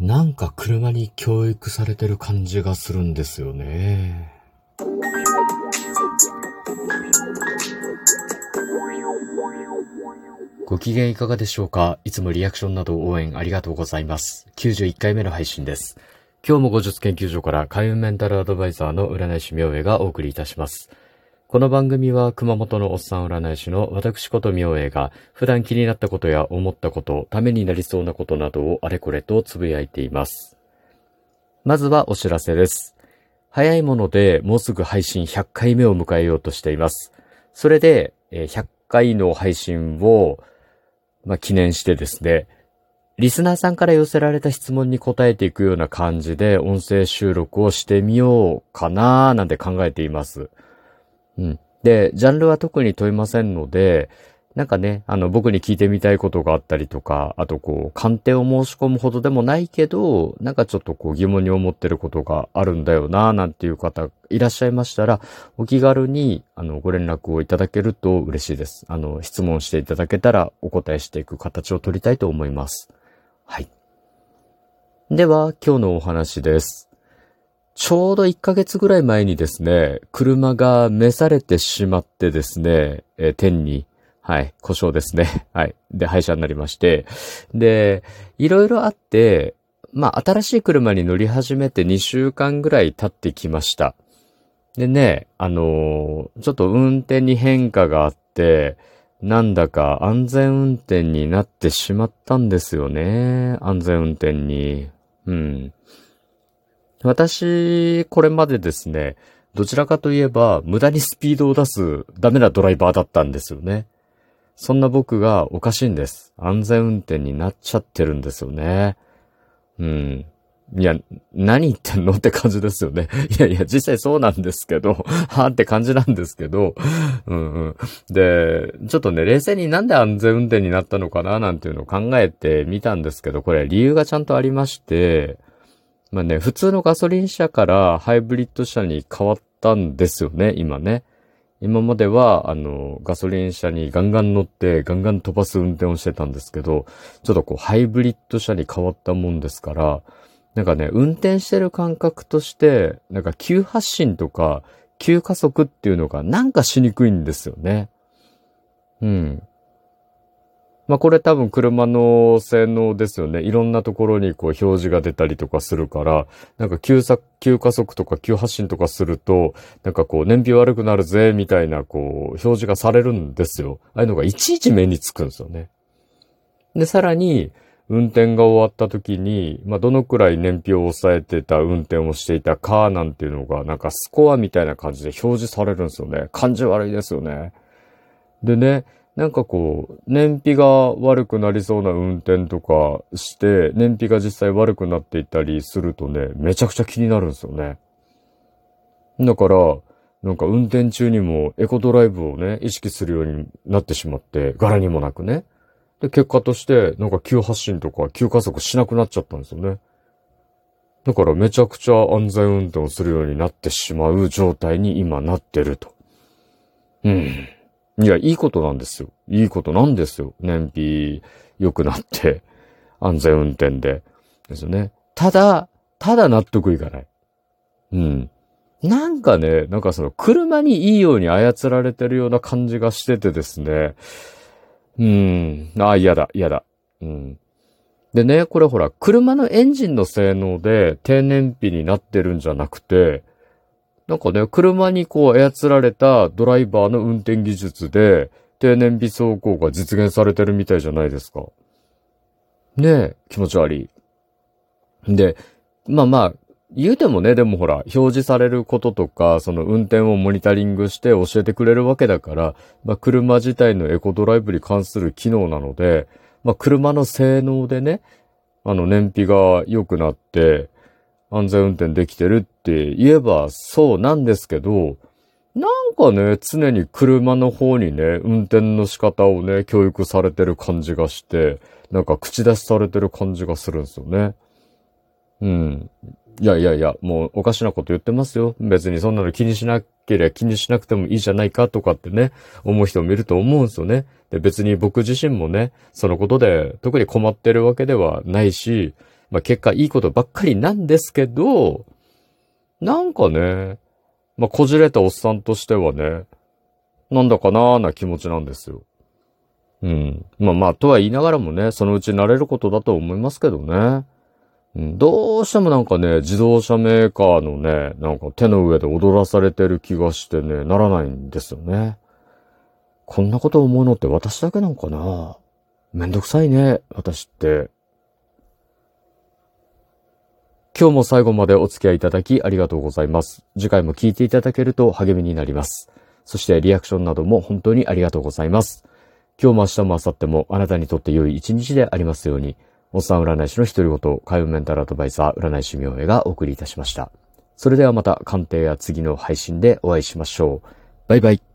なんか車に教育されてる感じがするんですよね。ご機嫌いかがでしょうか？いつもリアクションなど応援ありがとうございます。91回目の配信です。今日も後術研究所から開運メンタルアドバイザーの占い師明恵がお送りいたします。この番組は熊本のおっさん占い師の私こと明恵が普段気になったことや思ったこと、ためになりそうなことなどをあれこれとつぶやいています。まずはお知らせです。早いものでもうすぐ配信100回目を迎えようとしています。それで100回の配信を、まあ、記念してですね、リスナーさんから寄せられた質問に答えていくような感じで音声収録をしてみようかなーなんて考えています。うん。で、ジャンルは特に問いませんので、なんかね、あの、僕に聞いてみたいことがあったりとか、あとこう、鑑定を申し込むほどでもないけど、なんかちょっとこう疑問に思ってることがあるんだよな、なんていう方いらっしゃいましたら、お気軽に、あの、ご連絡をいただけると嬉しいです。あの、質問していただけたらお答えしていく形を取りたいと思います。はい。では、今日のお話です。ちょうど1ヶ月ぐらい前にですね、車が召されてしまってですね、えー、天に、はい、故障ですね。はい。で、廃車になりまして。で、いろいろあって、まあ、新しい車に乗り始めて2週間ぐらい経ってきました。でね、あのー、ちょっと運転に変化があって、なんだか安全運転になってしまったんですよね。安全運転に。うん。私、これまでですね、どちらかといえば、無駄にスピードを出すダメなドライバーだったんですよね。そんな僕がおかしいんです。安全運転になっちゃってるんですよね。うん。いや、何言ってんのって感じですよね。いやいや、実際そうなんですけど、はぁって感じなんですけど、うんうん。で、ちょっとね、冷静になんで安全運転になったのかななんていうのを考えてみたんですけど、これ理由がちゃんとありまして、まあね、普通のガソリン車からハイブリッド車に変わったんですよね、今ね。今までは、あの、ガソリン車にガンガン乗ってガンガン飛ばす運転をしてたんですけど、ちょっとこう、ハイブリッド車に変わったもんですから、なんかね、運転してる感覚として、なんか急発進とか、急加速っていうのがなんかしにくいんですよね。うん。まあこれ多分車の性能ですよね。いろんなところにこう表示が出たりとかするから、なんか急速、急加速とか急発進とかすると、なんかこう燃費悪くなるぜ、みたいなこう表示がされるんですよ。ああいうのがいちいち目につくんですよね。で、さらに、運転が終わった時に、まあ、どのくらい燃費を抑えてた運転をしていたか、なんていうのが、なんかスコアみたいな感じで表示されるんですよね。感じ悪いですよね。でね、なんかこう、燃費が悪くなりそうな運転とかして、燃費が実際悪くなっていったりするとね、めちゃくちゃ気になるんですよね。だから、なんか運転中にもエコドライブをね、意識するようになってしまって、柄にもなくね。で、結果として、なんか急発進とか急加速しなくなっちゃったんですよね。だからめちゃくちゃ安全運転をするようになってしまう状態に今なってると。うん。いや、いいことなんですよ。いいことなんですよ。燃費良くなって、安全運転で。ですよね。ただ、ただ納得いかない。うん。なんかね、なんかその車にいいように操られてるような感じがしててですね。うん。ああ、嫌だ、嫌だ。うん。でね、これほら、車のエンジンの性能で低燃費になってるんじゃなくて、なんかね、車にこう操られたドライバーの運転技術で、低燃費走行が実現されてるみたいじゃないですか。ねえ、気持ち悪い。で、まあまあ、言うてもね、でもほら、表示されることとか、その運転をモニタリングして教えてくれるわけだから、まあ車自体のエコドライブに関する機能なので、まあ車の性能でね、あの燃費が良くなって、安全運転できてるって言えばそうなんですけど、なんかね、常に車の方にね、運転の仕方をね、教育されてる感じがして、なんか口出しされてる感じがするんですよね。うん。いやいやいや、もうおかしなこと言ってますよ。別にそんなの気にしなければ気にしなくてもいいじゃないかとかってね、思う人もいると思うんですよね。で、別に僕自身もね、そのことで特に困ってるわけではないし、まあ結果いいことばっかりなんですけど、なんかね、まあこじれたおっさんとしてはね、なんだかなーな気持ちなんですよ。うん。まあまあ、とは言いながらもね、そのうち慣れることだと思いますけどね。うん、どうしてもなんかね、自動車メーカーのね、なんか手の上で踊らされてる気がしてね、ならないんですよね。こんなこと思うのって私だけなんかなめんどくさいね、私って。今日も最後までお付き合いいただきありがとうございます。次回も聞いていただけると励みになります。そしてリアクションなども本当にありがとうございます。今日も明日も明後日もあなたにとって良い一日でありますように、おっさん占い師の独り言、海運メンタルアドバイザー占い師明恵がお送りいたしました。それではまた鑑定や次の配信でお会いしましょう。バイバイ。